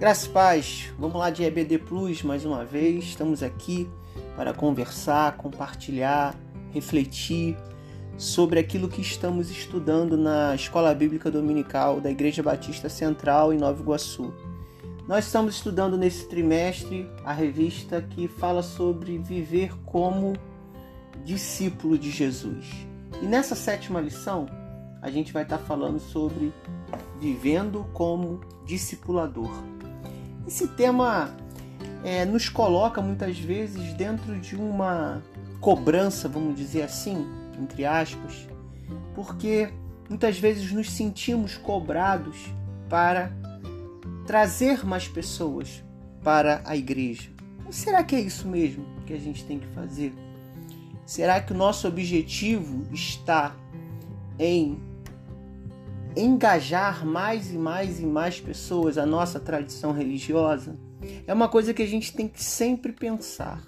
Graças paz, vamos lá de EBD Plus mais uma vez. Estamos aqui para conversar, compartilhar, refletir sobre aquilo que estamos estudando na Escola Bíblica Dominical da Igreja Batista Central em Nova Iguaçu. Nós estamos estudando nesse trimestre a revista que fala sobre viver como discípulo de Jesus. E nessa sétima lição, a gente vai estar falando sobre vivendo como discipulador. Esse tema é, nos coloca muitas vezes dentro de uma cobrança, vamos dizer assim, entre aspas, porque muitas vezes nos sentimos cobrados para trazer mais pessoas para a igreja. Mas será que é isso mesmo que a gente tem que fazer? Será que o nosso objetivo está em engajar mais e mais e mais pessoas a nossa tradição religiosa é uma coisa que a gente tem que sempre pensar.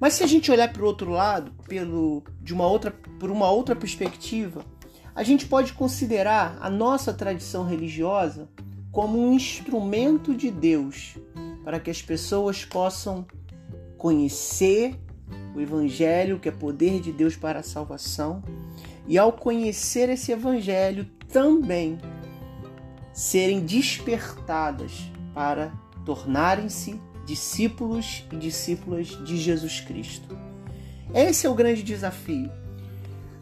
Mas se a gente olhar para o outro lado, pelo, de uma outra, por uma outra perspectiva, a gente pode considerar a nossa tradição religiosa como um instrumento de Deus para que as pessoas possam conhecer o Evangelho, que é poder de Deus para a salvação, e ao conhecer esse Evangelho, também serem despertadas para tornarem-se discípulos e discípulas de Jesus Cristo. Esse é o grande desafio.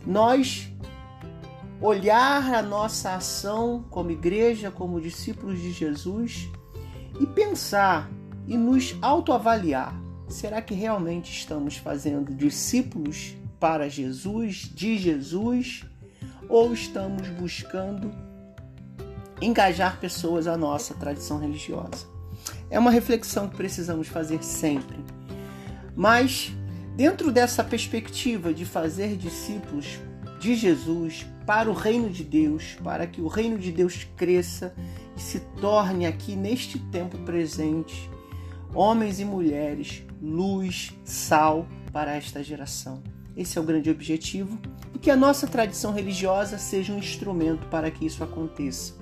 Nós olhar a nossa ação como igreja, como discípulos de Jesus e pensar e nos autoavaliar. Será que realmente estamos fazendo discípulos para Jesus, de Jesus, ou estamos buscando engajar pessoas à nossa tradição religiosa? É uma reflexão que precisamos fazer sempre. Mas, dentro dessa perspectiva de fazer discípulos de Jesus para o reino de Deus, para que o reino de Deus cresça e se torne aqui neste tempo presente, homens e mulheres, luz, sal para esta geração. Esse é o grande objetivo e que a nossa tradição religiosa seja um instrumento para que isso aconteça.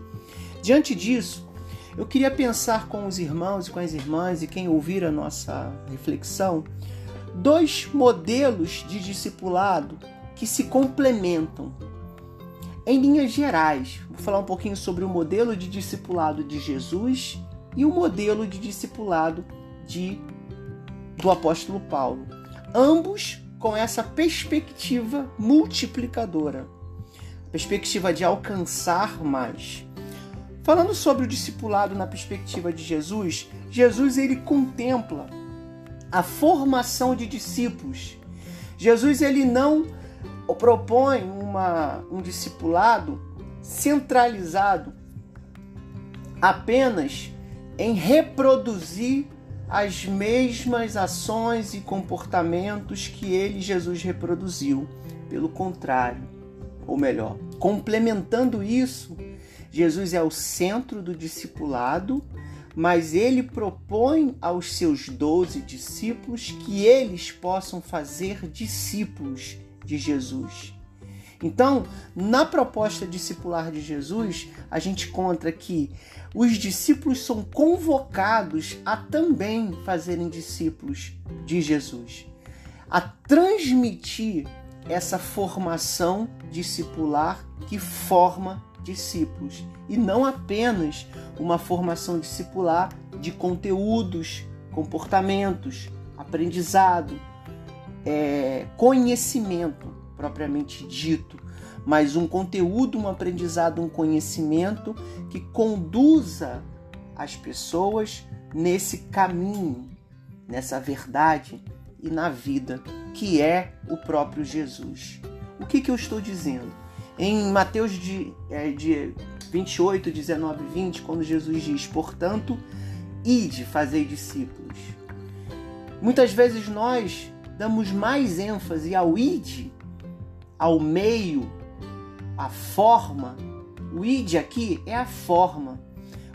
Diante disso, eu queria pensar com os irmãos e com as irmãs e quem ouvir a nossa reflexão, dois modelos de discipulado que se complementam. Em linhas gerais, vou falar um pouquinho sobre o modelo de discipulado de Jesus e o modelo de discipulado de, do apóstolo Paulo. Ambos com essa perspectiva multiplicadora, perspectiva de alcançar mais. Falando sobre o discipulado na perspectiva de Jesus, Jesus ele contempla a formação de discípulos. Jesus ele não propõe uma, um discipulado centralizado apenas em reproduzir as mesmas ações e comportamentos que ele, Jesus, reproduziu. Pelo contrário, ou melhor, complementando isso, Jesus é o centro do discipulado, mas ele propõe aos seus doze discípulos que eles possam fazer discípulos de Jesus. Então, na proposta discipular de Jesus, a gente encontra que os discípulos são convocados a também fazerem discípulos de Jesus, a transmitir essa formação discipular que forma discípulos. E não apenas uma formação discipular de conteúdos, comportamentos, aprendizado, é, conhecimento propriamente dito, mas um conteúdo, um aprendizado, um conhecimento que conduza as pessoas nesse caminho, nessa verdade e na vida que é o próprio Jesus. O que, que eu estou dizendo? Em Mateus de, é, de 28, 19 e 20, quando Jesus diz: Portanto, ide fazer discípulos. Muitas vezes nós damos mais ênfase ao ide, ao meio, à forma. O ide aqui é a forma.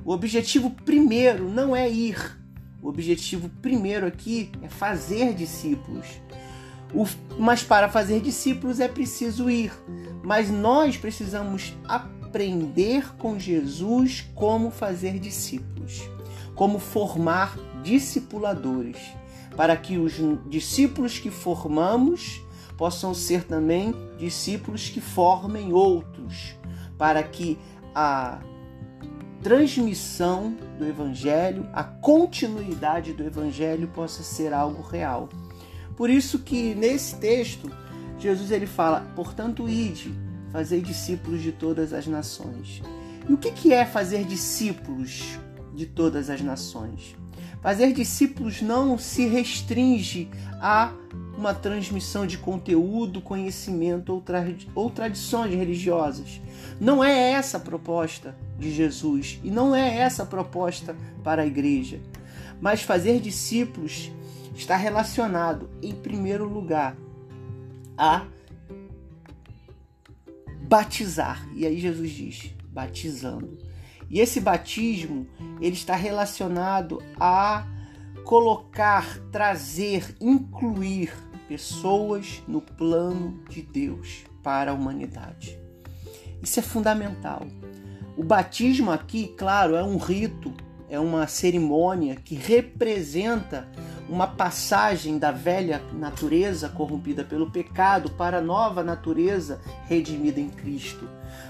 O objetivo primeiro não é ir. O objetivo primeiro aqui é fazer discípulos. O, mas para fazer discípulos é preciso ir. Mas nós precisamos aprender com Jesus como fazer discípulos. como formar discipuladores, para que os discípulos que formamos possam ser também discípulos que formem outros, para que a transmissão do evangelho, a continuidade do evangelho possa ser algo real. Por isso que nesse texto Jesus ele fala: "Portanto, ide, fazei discípulos de todas as nações". E o que é fazer discípulos de todas as nações? Fazer discípulos não se restringe a uma transmissão de conteúdo, conhecimento ou, tra ou tradições religiosas. Não é essa a proposta de Jesus e não é essa a proposta para a igreja. Mas fazer discípulos está relacionado, em primeiro lugar, a batizar. E aí Jesus diz: batizando. E esse batismo, ele está relacionado a colocar, trazer, incluir pessoas no plano de Deus para a humanidade. Isso é fundamental. O batismo aqui, claro, é um rito, é uma cerimônia que representa uma passagem da velha natureza corrompida pelo pecado para a nova natureza redimida em Cristo.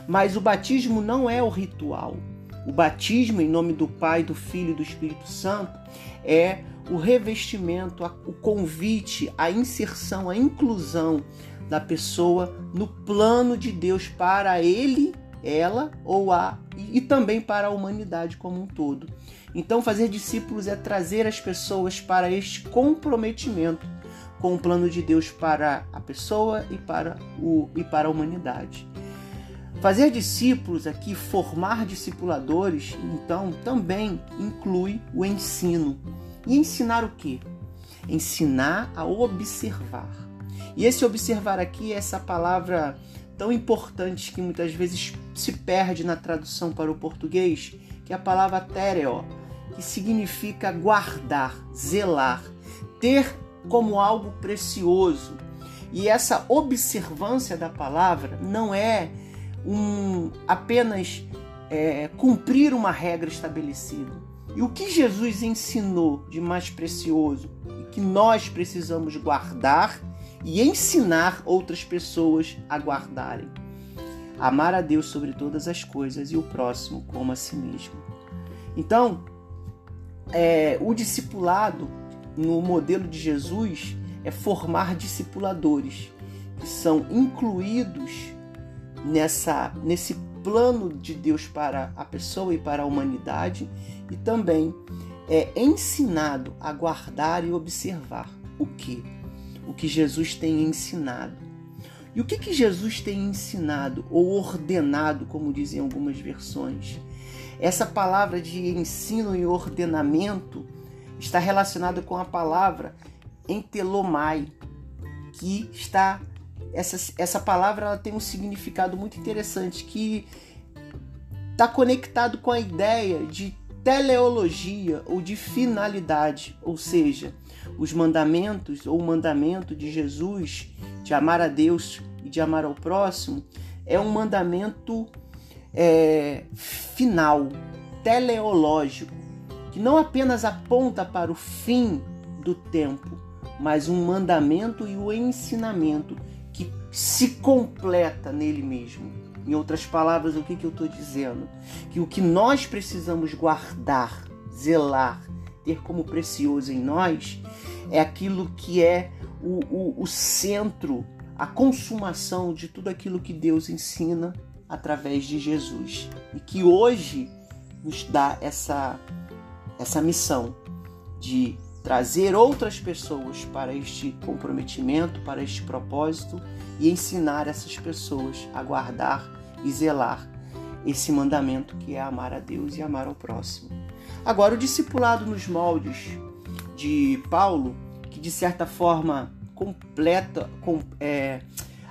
Mas o batismo não é o ritual. O batismo em nome do Pai, do Filho e do Espírito Santo é o revestimento, o convite, a inserção, a inclusão da pessoa no plano de Deus para ele, ela ou a e também para a humanidade como um todo. Então, fazer discípulos é trazer as pessoas para este comprometimento com o plano de Deus para a pessoa e para, o, e para a humanidade. Fazer discípulos aqui, formar discipuladores, então também inclui o ensino. E ensinar o quê? Ensinar a observar. E esse observar aqui é essa palavra tão importante que muitas vezes se perde na tradução para o português, que é a palavra tereo, que significa guardar, zelar, ter como algo precioso. E essa observância da palavra não é um apenas é, cumprir uma regra estabelecida. E o que Jesus ensinou de mais precioso e que nós precisamos guardar e ensinar outras pessoas a guardarem? Amar a Deus sobre todas as coisas e o próximo como a si mesmo. Então, é, o discipulado no modelo de Jesus é formar discipuladores que são incluídos nessa nesse plano de Deus para a pessoa e para a humanidade e também é ensinado a guardar e observar o que o que Jesus tem ensinado. E o que que Jesus tem ensinado ou ordenado como dizem algumas versões? Essa palavra de ensino e ordenamento está relacionada com a palavra entelomai, que está essa, essa palavra ela tem um significado muito interessante que está conectado com a ideia de teleologia ou de finalidade, ou seja, os mandamentos ou o mandamento de Jesus de amar a Deus e de amar ao próximo é um mandamento é, final, teleológico, que não apenas aponta para o fim do tempo, mas um mandamento e o ensinamento que se completa nele mesmo. Em outras palavras, o que, que eu estou dizendo? Que o que nós precisamos guardar, zelar, ter como precioso em nós é aquilo que é o, o, o centro, a consumação de tudo aquilo que Deus ensina através de Jesus e que hoje nos dá essa, essa missão de trazer outras pessoas para este comprometimento, para este propósito e ensinar essas pessoas a guardar e zelar esse mandamento que é amar a Deus e amar ao próximo. Agora, o discipulado nos moldes de Paulo, que de certa forma completa, com, é,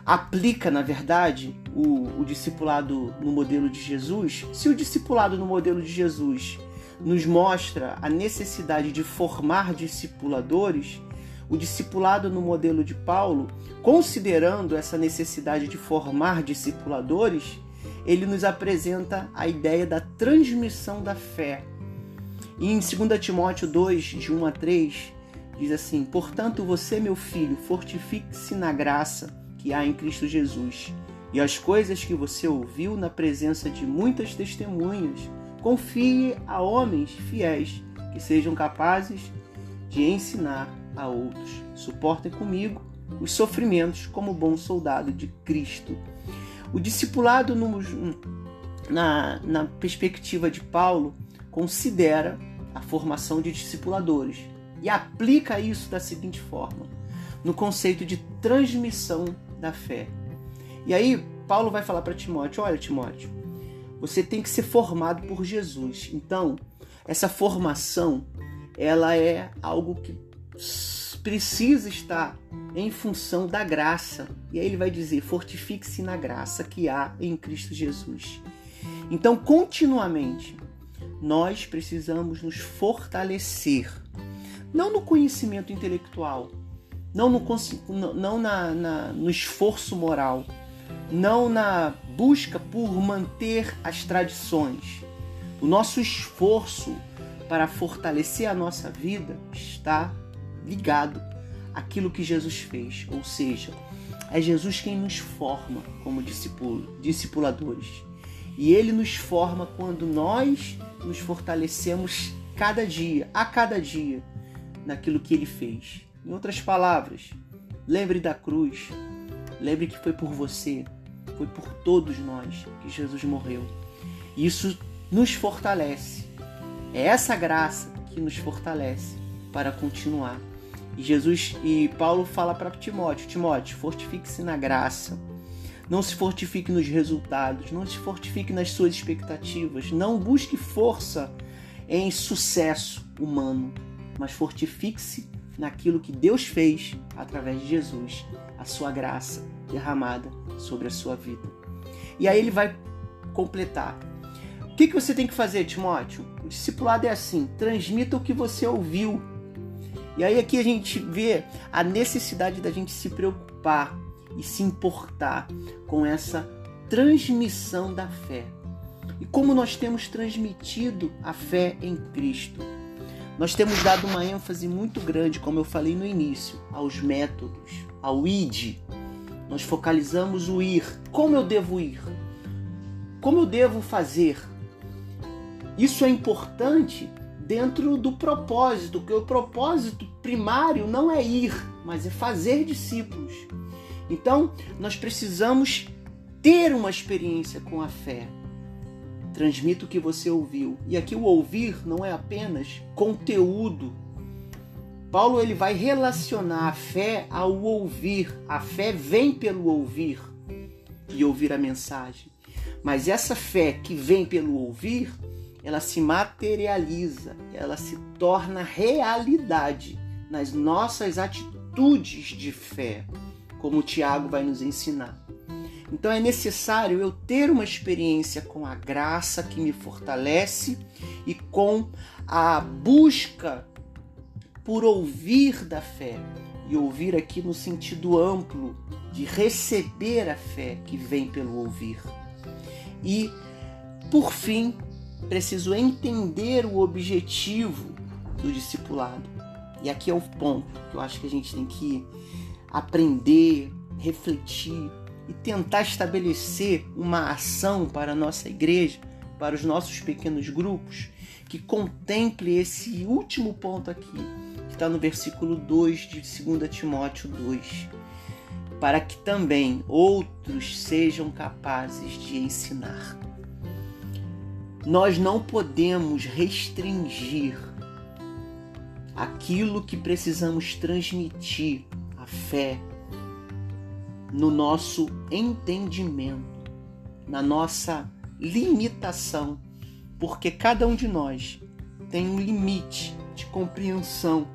aplica, na verdade, o, o discipulado no modelo de Jesus, se o discipulado no modelo de Jesus nos mostra a necessidade de formar discipuladores, o discipulado no modelo de Paulo, considerando essa necessidade de formar discipuladores, ele nos apresenta a ideia da transmissão da fé. E em 2 Timóteo 2, de 1 a 3, diz assim: Portanto, você, meu filho, fortifique-se na graça que há em Cristo Jesus. E as coisas que você ouviu na presença de muitas testemunhas, confie a homens fiéis que sejam capazes de ensinar a outros. Suportem comigo os sofrimentos como bom soldado de Cristo. O discipulado no, na, na perspectiva de Paulo considera a formação de discipuladores e aplica isso da seguinte forma: no conceito de transmissão da fé. E aí, Paulo vai falar para Timóteo: olha, Timóteo, você tem que ser formado por Jesus. Então, essa formação ela é algo que precisa estar em função da graça. E aí ele vai dizer: fortifique-se na graça que há em Cristo Jesus. Então, continuamente, nós precisamos nos fortalecer, não no conhecimento intelectual, não no, não na, na, no esforço moral, não na busca por manter as tradições. O nosso esforço para fortalecer a nossa vida está ligado àquilo que Jesus fez, ou seja, é Jesus quem nos forma como discipuladores. E ele nos forma quando nós nos fortalecemos cada dia, a cada dia, naquilo que ele fez. Em outras palavras, lembre da cruz, lembre que foi por você, foi por todos nós que Jesus morreu. Isso nos fortalece. É essa graça que nos fortalece para continuar. E Jesus e Paulo fala para Timóteo: Timóteo, fortifique-se na graça não se fortifique nos resultados, não se fortifique nas suas expectativas, não busque força em sucesso humano, mas fortifique-se naquilo que Deus fez através de Jesus, a sua graça derramada sobre a sua vida. E aí ele vai completar. O que, que você tem que fazer, Timóteo? O discipulado é assim: transmita o que você ouviu. E aí aqui a gente vê a necessidade da gente se preocupar e se importar com essa transmissão da fé. E como nós temos transmitido a fé em Cristo? Nós temos dado uma ênfase muito grande, como eu falei no início, aos métodos, ao id. Nós focalizamos o ir. Como eu devo ir? Como eu devo fazer? Isso é importante dentro do propósito, que o propósito primário não é ir, mas é fazer discípulos. Então, nós precisamos ter uma experiência com a fé. Transmita o que você ouviu. E aqui o ouvir não é apenas conteúdo. Paulo ele vai relacionar a fé ao ouvir. A fé vem pelo ouvir e ouvir a mensagem. Mas essa fé que vem pelo ouvir, ela se materializa, ela se torna realidade nas nossas atitudes de fé como o Tiago vai nos ensinar. Então é necessário eu ter uma experiência com a graça que me fortalece e com a busca por ouvir da fé. E ouvir aqui no sentido amplo de receber a fé que vem pelo ouvir. E, por fim, preciso entender o objetivo do discipulado. E aqui é o ponto que eu acho que a gente tem que aprender, refletir e tentar estabelecer uma ação para a nossa igreja, para os nossos pequenos grupos, que contemple esse último ponto aqui, está no versículo 2 de 2 Timóteo 2, para que também outros sejam capazes de ensinar. Nós não podemos restringir aquilo que precisamos transmitir a fé, no nosso entendimento, na nossa limitação, porque cada um de nós tem um limite de compreensão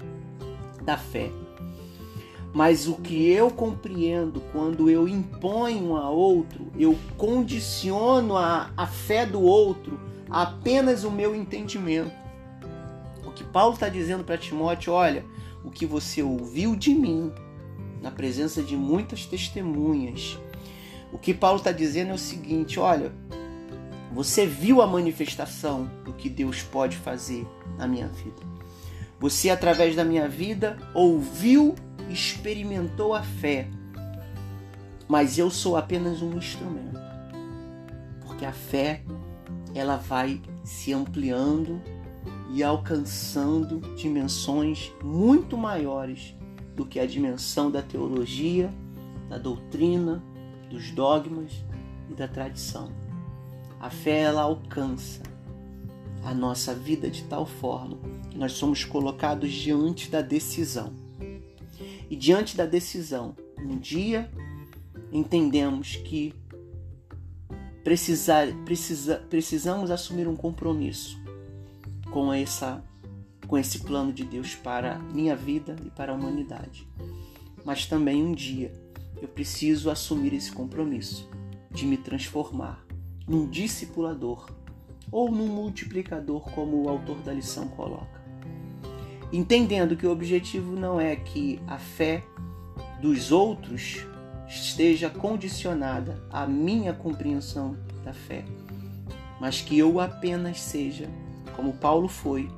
da fé. Mas o que eu compreendo quando eu imponho a outro, eu condiciono a, a fé do outro a apenas o meu entendimento. O que Paulo está dizendo para Timóteo, olha, o que você ouviu de mim, na presença de muitas testemunhas. O que Paulo está dizendo é o seguinte: olha, Você viu a manifestação do que Deus pode fazer na minha vida. Você, através da minha vida, ouviu, experimentou a fé. Mas eu sou apenas um instrumento. Porque a fé, ela vai se ampliando e alcançando dimensões muito maiores do que a dimensão da teologia, da doutrina, dos dogmas e da tradição. A fé ela alcança a nossa vida de tal forma que nós somos colocados diante da decisão. E diante da decisão, um dia entendemos que precisar, precisa, precisamos assumir um compromisso com essa com esse plano de Deus para a minha vida e para a humanidade. Mas também um dia eu preciso assumir esse compromisso de me transformar num discipulador ou num multiplicador, como o autor da lição coloca. Entendendo que o objetivo não é que a fé dos outros esteja condicionada à minha compreensão da fé, mas que eu apenas seja, como Paulo foi,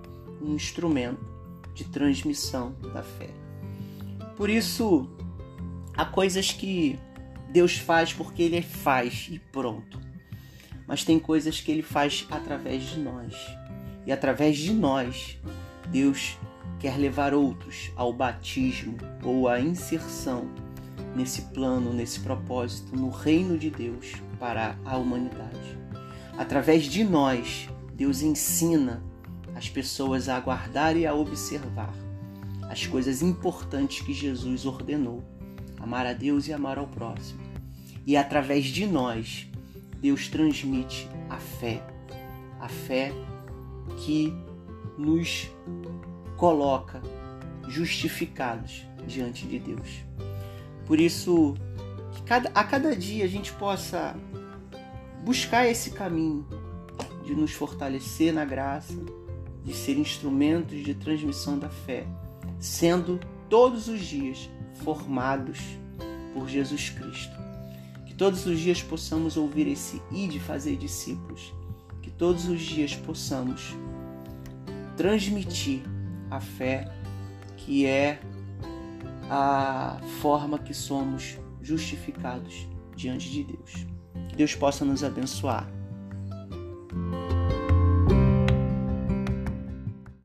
um instrumento de transmissão da fé. Por isso, há coisas que Deus faz porque Ele faz e pronto. Mas tem coisas que Ele faz através de nós. E através de nós, Deus quer levar outros ao batismo ou à inserção nesse plano, nesse propósito, no reino de Deus para a humanidade. Através de nós, Deus ensina as pessoas a aguardar e a observar as coisas importantes que Jesus ordenou: amar a Deus e amar ao próximo. E através de nós, Deus transmite a fé, a fé que nos coloca justificados diante de Deus. Por isso, que cada, a cada dia a gente possa buscar esse caminho de nos fortalecer na graça, de ser instrumentos de transmissão da fé, sendo todos os dias formados por Jesus Cristo. Todos os dias possamos ouvir esse i de fazer discípulos, que todos os dias possamos transmitir a fé que é a forma que somos justificados diante de Deus. Deus possa nos abençoar.